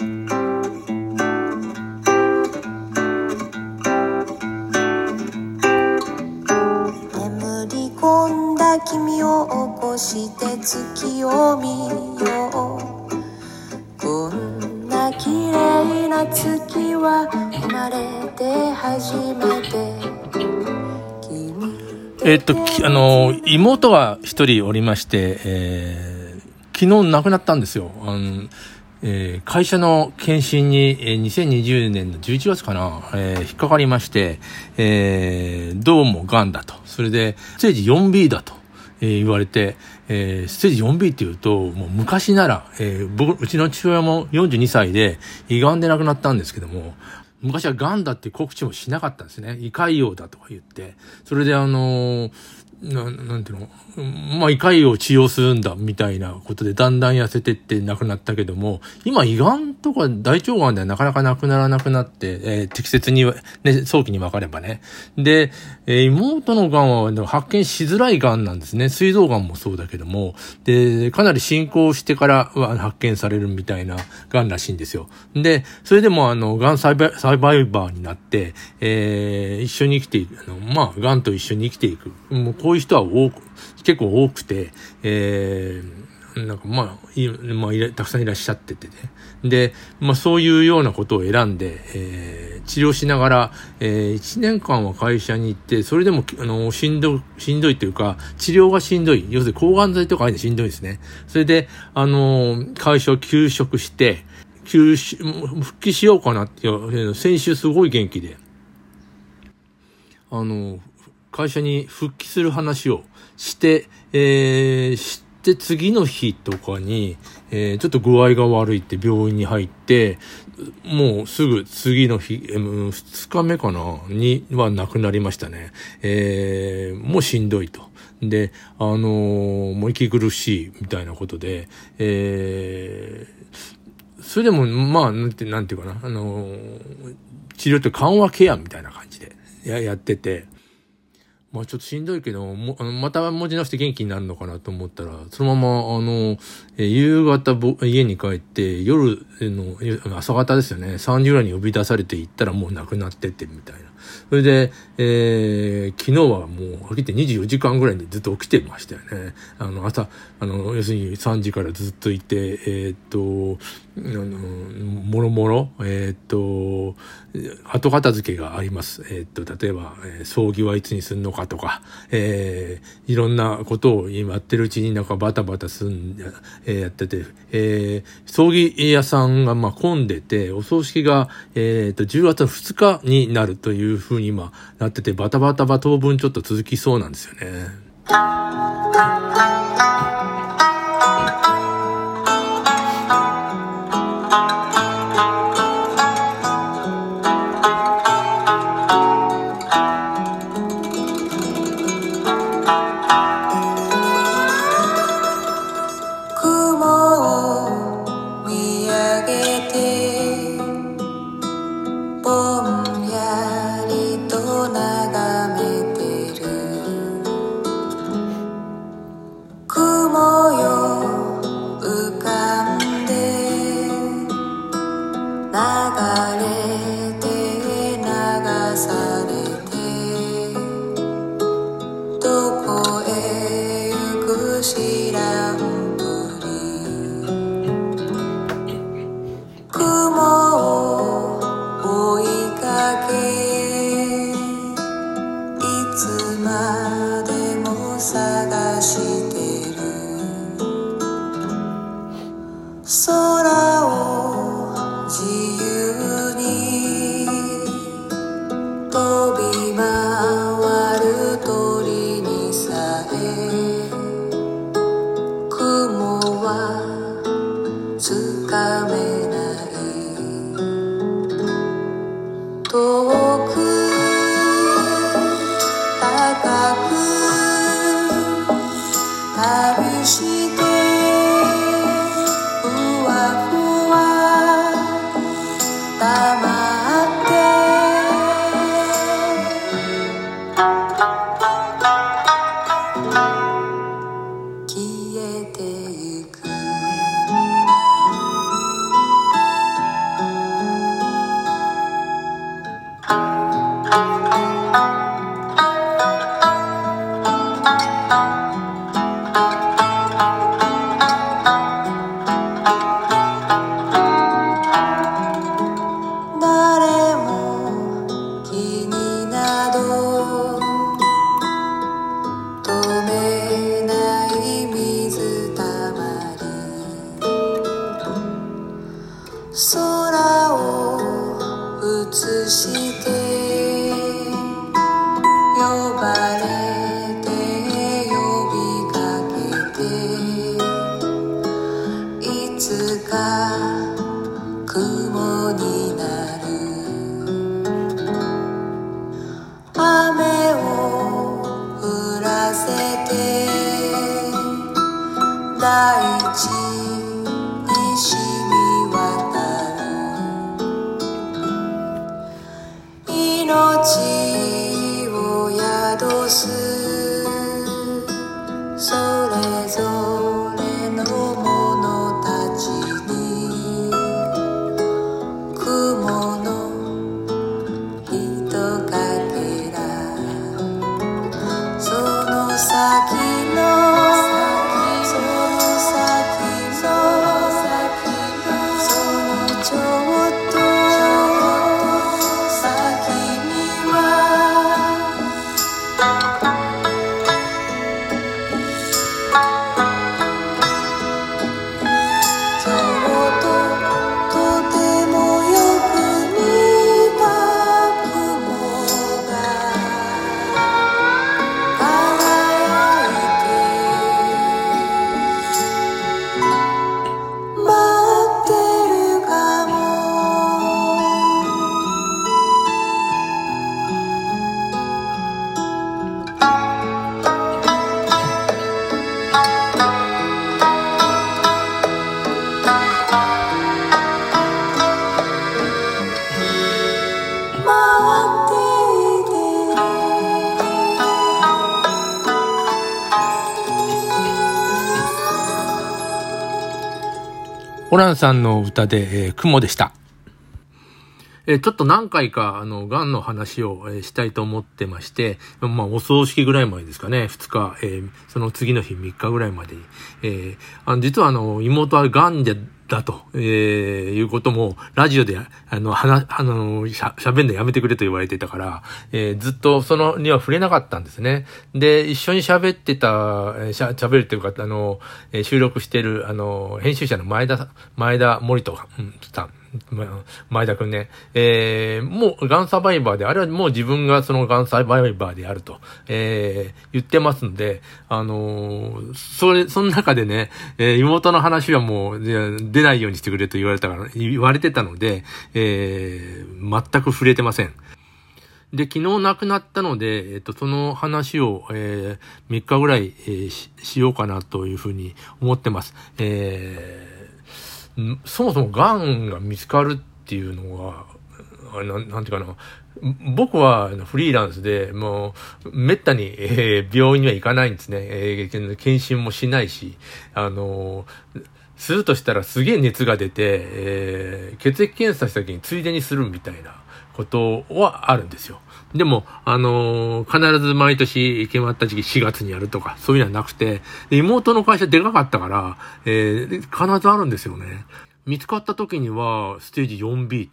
眠り込んだ君を起こして月を見ようこんな綺麗な月は生まれて初めてえっと、あの、妹が一人おりまして、えー昨日亡くなったんですよ。あのえー会社の検診に、えー2020年の11月かな、えー引っかかりまして、えーどうも癌だと。それで、ステージ 4B だと。えー言われて、えーステージ 4B っていうと、もう昔なら、えー僕、うちの父親も42歳で胃がんで亡くなったんですけども、昔は癌だって告知もしなかったんですね。胃潰瘍だとか言って。それであのーななんていうの、まあ、胃潰瘍を治療するんだ、みたいなことで、だんだん痩せてって亡くなったけども、今、胃がんとか大腸がんではなかなかなくならなくなって、えー適切に、ね、早期に分かればね。で、えー妹のがんは発見しづらいがんなんですね。膵臓がんもそうだけども、で、かなり進行してからは発見されるみたいながんらしいんですよ。で、それでもあの、がんサイバサバイバーになって、えー一緒に生きていく、あの、まあ、がんと一緒に生きていく。もうこういう人は多く、結構多くて、えーなんかまあ、いまあ、たくさんいらっしゃっててね。で、まあそういうようなことを選んで、えー治療しながら、え1年間は会社に行って、それでも、あの、しんど、しんどいというか、治療がしんどい。要するに抗がん剤とかああいうのしんどいですね。それで、あの、会社を休職して、休止、復帰しようかなっていう、先週すごい元気で、あの、会社に復帰する話をして、えー、して次の日とかに、えーちょっと具合が悪いって病院に入って、もうすぐ次の日、えー日目かなには亡くなりましたね。えーもうしんどいと。で、あのーもう息苦しいみたいなことで、えーそれでも、まあ、なんて、なんていうかな、あのー治療って緩和ケアみたいな感じでややってて、まあちょっとしんどいけど、もあのまた文字直して元気になるのかなと思ったら、そのまま、あの、え夕方ぼ家に帰って、夜の、朝方ですよね、3時ぐらいに呼び出されて行ったらもう亡くなっててみたいな。それで、えー昨日はもう起きて24時間ぐらいにずっと起きてましたよね。あの、朝、あの、要するに3時からずっといて、えーっと、あの、もろもろ、えーっと、後片付けがあります。えーっと、例えば、えー葬儀はいつにするのかとか、えーいろんなことを今やってるうちになんかバタバタすん、えーやってて、えー葬儀屋さんがまあ混んでて、お葬式が、えーと、10月の2日になるというふうに今なってて、バタバタバ当分ちょっと続きそうなんですよね。Mm-hmm. 空を映してホランさんの歌で、えー雲でした。えちょっと何回か、あの、癌の話を、えーしたいと思ってまして、まあ、お葬式ぐらい前ですかね、2日、えーその次の日3日ぐらいまでに。えーあの実はあの、妹は癌で、だと、えーいうことも、ラジオで、あの、話、あの、しゃ、喋んのやめてくれと言われてたから、えーずっとそのには触れなかったんですね。で、一緒に喋ってた、えしゃ、喋るっていうか、あの、収録してる、あの、編集者の前田、前田森人うんさん。前田くんね、えー、もう、ガンサバイバーで、あれはもう自分がそのガンサバイバーであると、えー、言ってますんで、あのーそれ、その中でね、えー妹の話はもう、出ないようにしてくれと言われたから、言われてたので、えー、全く触れてません。で、昨日亡くなったので、えっと、その話を、えー、3日ぐらい、えーし、しようかなというふうに思ってます。えーそもそもがんが見つかるっていうのは、あななんていうかな、僕はフリーランスで、もう、めったに、えー病院には行かないんですね。えー検診もしないし、あのするとしたらすげえ熱が出て、えー血液検査した時についでにするみたいなことはあるんですよ。でも、あのー必ず毎年決まった時期4月にやるとか、そういうのはなくて、妹の会社でかかったから、えー必ずあるんですよね。見つかった時には、ステージ 4B。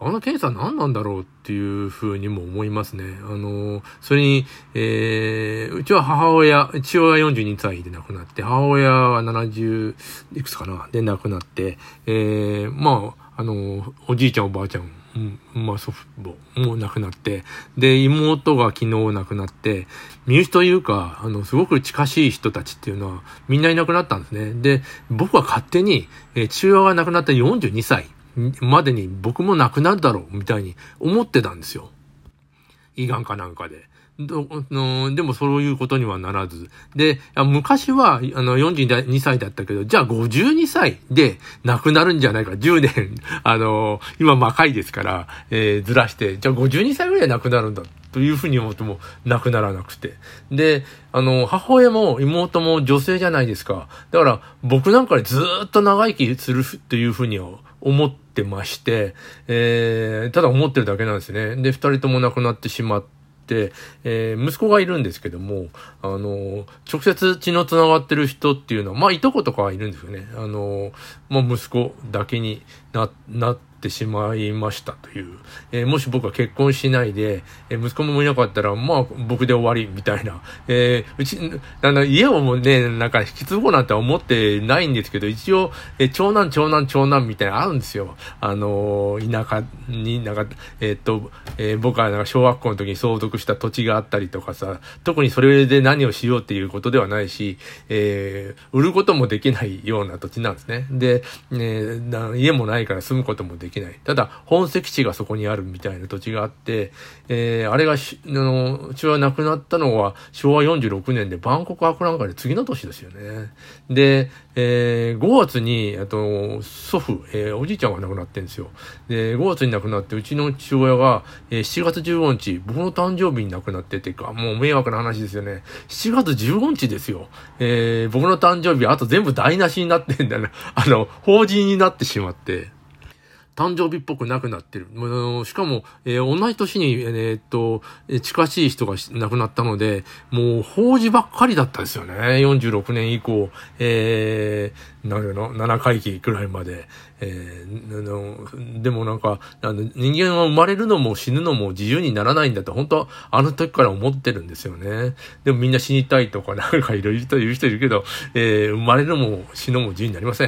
あの検査何なんだろうっていうふうにも思いますね。あのそれに、えーうちは母親、父親は42歳で亡くなって、母親は70いくつかなで亡くなって、えーまあ、あのおじいちゃんおばあちゃん、うんまあ祖父母も亡くなって、で、妹が昨日亡くなって、身内というか、あの、すごく近しい人たちっていうのはみんないなくなったんですね。で、僕は勝手に、えー父親が亡くなった42歳までに僕も亡くなるだろうみたいに思ってたんですよ。胃がんかなんかで。どのでもそういうことにはならず。で、あ昔は、あの、42歳だったけど、じゃあ52歳で亡くなるんじゃないか。10年、あの、今若いですから、えーずらして、じゃあ52歳ぐらい亡くなるんだ。というふうに思っても亡くならなくて。で、あの、母親も妹も女性じゃないですか。だから、僕なんかでずっと長生きするっていうふうには思ってまして、えー、ただ思ってるだけなんですね。で、二人とも亡くなってしまって、えー息子がいるんですけども、あの、直接血の繋がってる人っていうのは、まあ、いとことかはいるんですよね。あの、まあ、息子だけにな、なっってしまいましたという。えー、もし僕は結婚しないで、えー、息子もいなかったら、まあ、僕で終わり、みたいな。えー、うち、あの、家をもね、なんか引き継ごうなんて思ってないんですけど、一応、えー、長男、長男、長男みたいなのあるんですよ。あのー、田舎に、なんか、えー、っと、えー、僕はなんか小学校の時に相続した土地があったりとかさ、特にそれで何をしようっていうことではないし、えー、売ることもできないような土地なんですね。で、ね、家もないから住むこともできない。ただ、本籍地がそこにあるみたいな土地があって、えー、あれがし、あの、うちは亡くなったのは昭和46年でバンコク博覧会で次の年ですよね。で、えー、5月に、あと、祖父、えー、おじいちゃんが亡くなってるんですよ。で、5月に亡くなって、うちの父親が、えー、7月15日、僕の誕生日に亡くなっててか、もう迷惑な話ですよね。7月15日ですよ。えー、僕の誕生日、あと全部台無しになってんだな。あの、法人になってしまって。誕生日っぽくなくなってる。しかも、えー、同じ年に、えー、っと、近しい人が亡くなったので、もう、法事ばっかりだったですよね。46年以降、えー、なるの、7回忌くらいまで。えー、でもなんか、あの人間は生まれるのも死ぬのも自由にならないんだと、本当あの時から思ってるんですよね。でもみんな死にたいとか、なんかいろいろと言う人いるけど、えー、生まれるのも死ぬのも自由になりません。